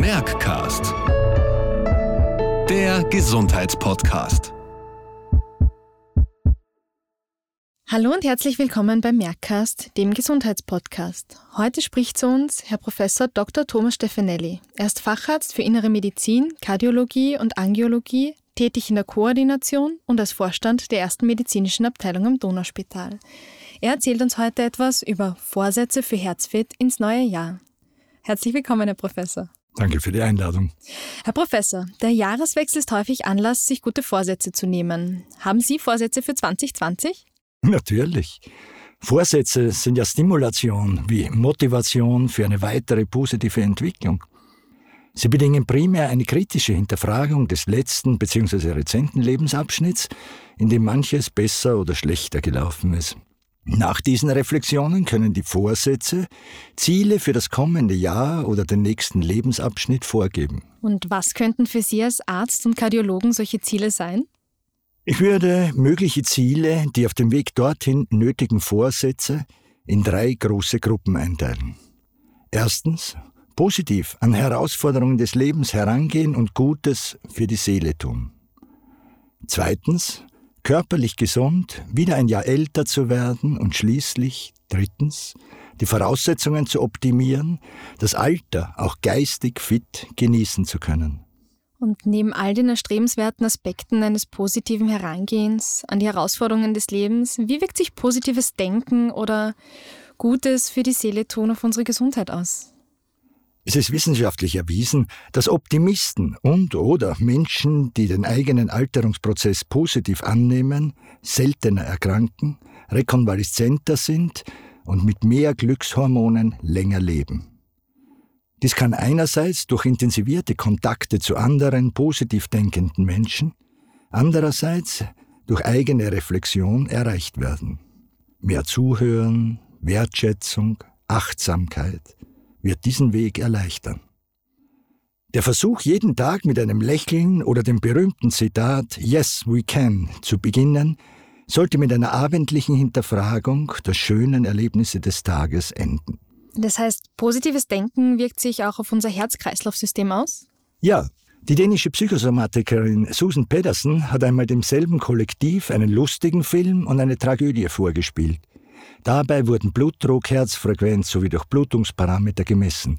Merckcast. Der Gesundheitspodcast. Hallo und herzlich willkommen beim Merckcast, dem Gesundheitspodcast. Heute spricht zu uns Herr Professor Dr. Thomas Stefanelli. Er ist Facharzt für Innere Medizin, Kardiologie und Angiologie, tätig in der Koordination und als Vorstand der ersten medizinischen Abteilung am Donauspital. Er erzählt uns heute etwas über Vorsätze für Herzfit ins neue Jahr. Herzlich willkommen, Herr Professor. Danke für die Einladung. Herr Professor, der Jahreswechsel ist häufig Anlass, sich gute Vorsätze zu nehmen. Haben Sie Vorsätze für 2020? Natürlich. Vorsätze sind ja Stimulation wie Motivation für eine weitere positive Entwicklung. Sie bedingen primär eine kritische Hinterfragung des letzten bzw. rezenten Lebensabschnitts, in dem manches besser oder schlechter gelaufen ist. Nach diesen Reflexionen können die Vorsätze Ziele für das kommende Jahr oder den nächsten Lebensabschnitt vorgeben. Und was könnten für Sie als Arzt und Kardiologen solche Ziele sein? Ich würde mögliche Ziele, die auf dem Weg dorthin nötigen Vorsätze, in drei große Gruppen einteilen. Erstens, positiv an Herausforderungen des Lebens herangehen und Gutes für die Seele tun. Zweitens, körperlich gesund, wieder ein Jahr älter zu werden und schließlich, drittens, die Voraussetzungen zu optimieren, das Alter auch geistig fit genießen zu können. Und neben all den erstrebenswerten Aspekten eines positiven Herangehens an die Herausforderungen des Lebens, wie wirkt sich positives Denken oder Gutes für die Seele tun auf unsere Gesundheit aus? Es ist wissenschaftlich erwiesen, dass Optimisten und oder Menschen, die den eigenen Alterungsprozess positiv annehmen, seltener erkranken, rekonvaleszenter sind und mit mehr Glückshormonen länger leben. Dies kann einerseits durch intensivierte Kontakte zu anderen positiv denkenden Menschen, andererseits durch eigene Reflexion erreicht werden. Mehr Zuhören, Wertschätzung, Achtsamkeit wird diesen Weg erleichtern. Der Versuch, jeden Tag mit einem Lächeln oder dem berühmten Zitat Yes, we can zu beginnen, sollte mit einer abendlichen Hinterfragung der schönen Erlebnisse des Tages enden. Das heißt, positives Denken wirkt sich auch auf unser Herz-Kreislauf-System aus? Ja, die dänische Psychosomatikerin Susan Pedersen hat einmal demselben Kollektiv einen lustigen Film und eine Tragödie vorgespielt. Dabei wurden Blutdruck, Herzfrequenz sowie Durchblutungsparameter gemessen.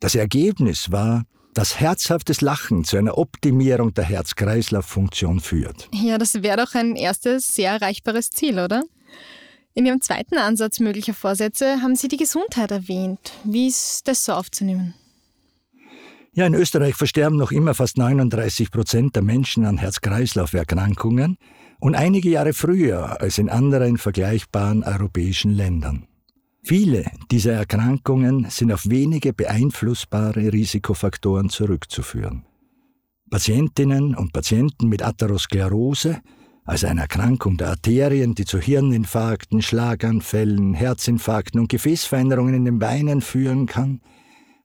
Das Ergebnis war, dass herzhaftes Lachen zu einer Optimierung der Herz-Kreislauf-Funktion führt. Ja, das wäre doch ein erstes sehr erreichbares Ziel, oder? In Ihrem zweiten Ansatz möglicher Vorsätze haben Sie die Gesundheit erwähnt. Wie ist das so aufzunehmen? Ja, in Österreich versterben noch immer fast 39 Prozent der Menschen an Herz-Kreislauf-Erkrankungen und einige Jahre früher als in anderen vergleichbaren europäischen Ländern. Viele dieser Erkrankungen sind auf wenige beeinflussbare Risikofaktoren zurückzuführen. Patientinnen und Patienten mit Atherosklerose also eine Erkrankung der Arterien, die zu Hirninfarkten, Schlaganfällen, Herzinfarkten und Gefäßveränderungen in den Beinen führen kann,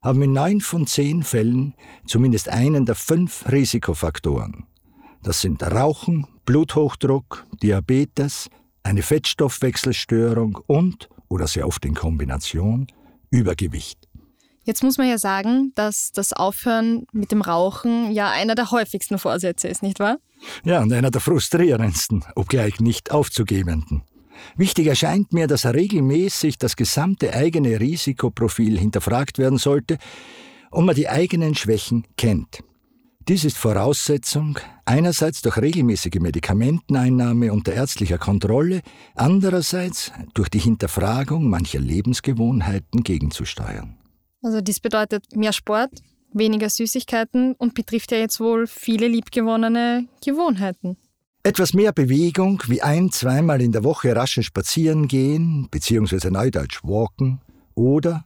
haben in neun von zehn Fällen zumindest einen der fünf Risikofaktoren. Das sind Rauchen, Bluthochdruck, Diabetes, eine Fettstoffwechselstörung und, oder sehr oft in Kombination, Übergewicht. Jetzt muss man ja sagen, dass das Aufhören mit dem Rauchen ja einer der häufigsten Vorsätze ist, nicht wahr? Ja, und einer der frustrierendsten, obgleich nicht aufzugebenden. Wichtig erscheint mir, dass regelmäßig das gesamte eigene Risikoprofil hinterfragt werden sollte und man die eigenen Schwächen kennt. Dies ist Voraussetzung, einerseits durch regelmäßige Medikamenteneinnahme unter ärztlicher Kontrolle, andererseits durch die Hinterfragung mancher Lebensgewohnheiten gegenzusteuern. Also dies bedeutet mehr Sport, weniger Süßigkeiten und betrifft ja jetzt wohl viele liebgewonnene Gewohnheiten. Etwas mehr Bewegung, wie ein-, zweimal in der Woche raschen spazieren gehen, beziehungsweise neudeutsch walken, oder,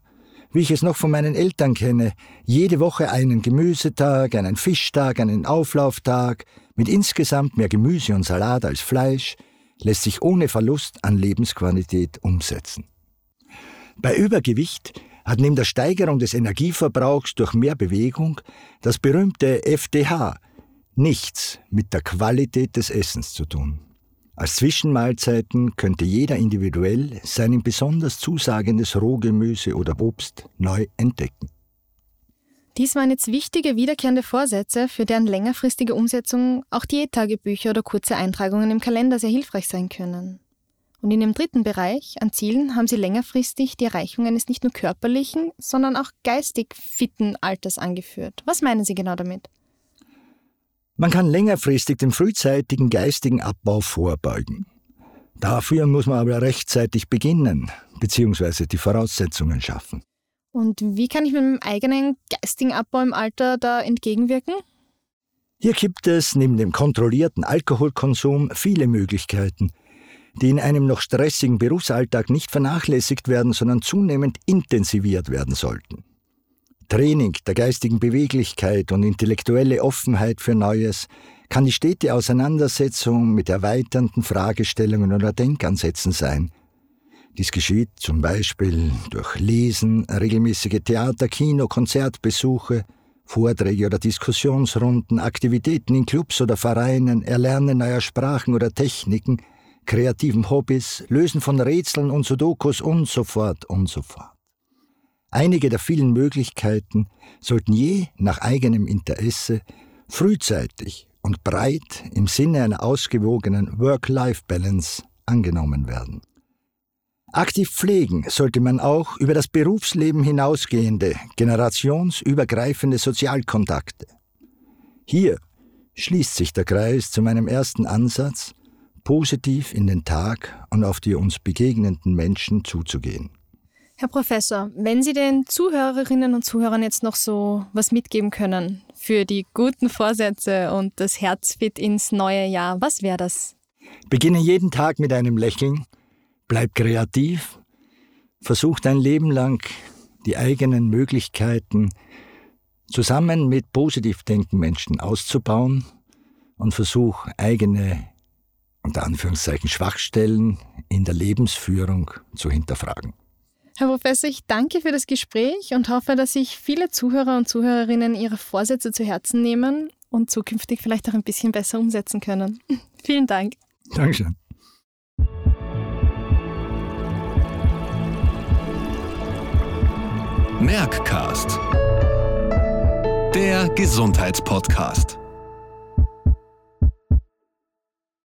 wie ich es noch von meinen Eltern kenne, jede Woche einen Gemüsetag, einen Fischtag, einen Auflauftag, mit insgesamt mehr Gemüse und Salat als Fleisch, lässt sich ohne Verlust an Lebensqualität umsetzen. Bei Übergewicht hat neben der Steigerung des Energieverbrauchs durch mehr Bewegung das berühmte FDH nichts mit der Qualität des Essens zu tun. Als Zwischenmahlzeiten könnte jeder individuell sein besonders zusagendes Rohgemüse oder Obst neu entdecken. Dies waren jetzt wichtige wiederkehrende Vorsätze, für deren längerfristige Umsetzung auch Diättagebücher oder kurze Eintragungen im Kalender sehr hilfreich sein können. Und in dem dritten Bereich an Zielen haben Sie längerfristig die Erreichung eines nicht nur körperlichen, sondern auch geistig fitten Alters angeführt. Was meinen Sie genau damit? Man kann längerfristig dem frühzeitigen geistigen Abbau vorbeugen. Dafür muss man aber rechtzeitig beginnen, bzw. die Voraussetzungen schaffen. Und wie kann ich mit meinem eigenen geistigen Abbau im Alter da entgegenwirken? Hier gibt es neben dem kontrollierten Alkoholkonsum viele Möglichkeiten, die in einem noch stressigen Berufsalltag nicht vernachlässigt werden, sondern zunehmend intensiviert werden sollten. Training der geistigen Beweglichkeit und intellektuelle Offenheit für Neues kann die stete Auseinandersetzung mit erweiternden Fragestellungen oder Denkansätzen sein – dies geschieht zum Beispiel durch Lesen, regelmäßige Theater-, Kino-, Konzertbesuche, Vorträge oder Diskussionsrunden, Aktivitäten in Clubs oder Vereinen, Erlernen neuer Sprachen oder Techniken, kreativen Hobbys, Lösen von Rätseln und Sudokus und so fort und so fort. Einige der vielen Möglichkeiten sollten je nach eigenem Interesse frühzeitig und breit im Sinne einer ausgewogenen Work-Life-Balance angenommen werden. Aktiv pflegen sollte man auch über das Berufsleben hinausgehende, generationsübergreifende Sozialkontakte. Hier schließt sich der Kreis zu meinem ersten Ansatz, positiv in den Tag und auf die uns begegnenden Menschen zuzugehen. Herr Professor, wenn Sie den Zuhörerinnen und Zuhörern jetzt noch so was mitgeben können für die guten Vorsätze und das Herzfit ins neue Jahr, was wäre das? Beginne jeden Tag mit einem Lächeln Bleib kreativ, versuch dein Leben lang die eigenen Möglichkeiten zusammen mit positiv denkenden Menschen auszubauen und versuch eigene, unter Anführungszeichen, Schwachstellen in der Lebensführung zu hinterfragen. Herr Professor, ich danke für das Gespräch und hoffe, dass sich viele Zuhörer und Zuhörerinnen ihre Vorsätze zu Herzen nehmen und zukünftig vielleicht auch ein bisschen besser umsetzen können. Vielen Dank. Dankeschön. Merckcast. Der Gesundheitspodcast.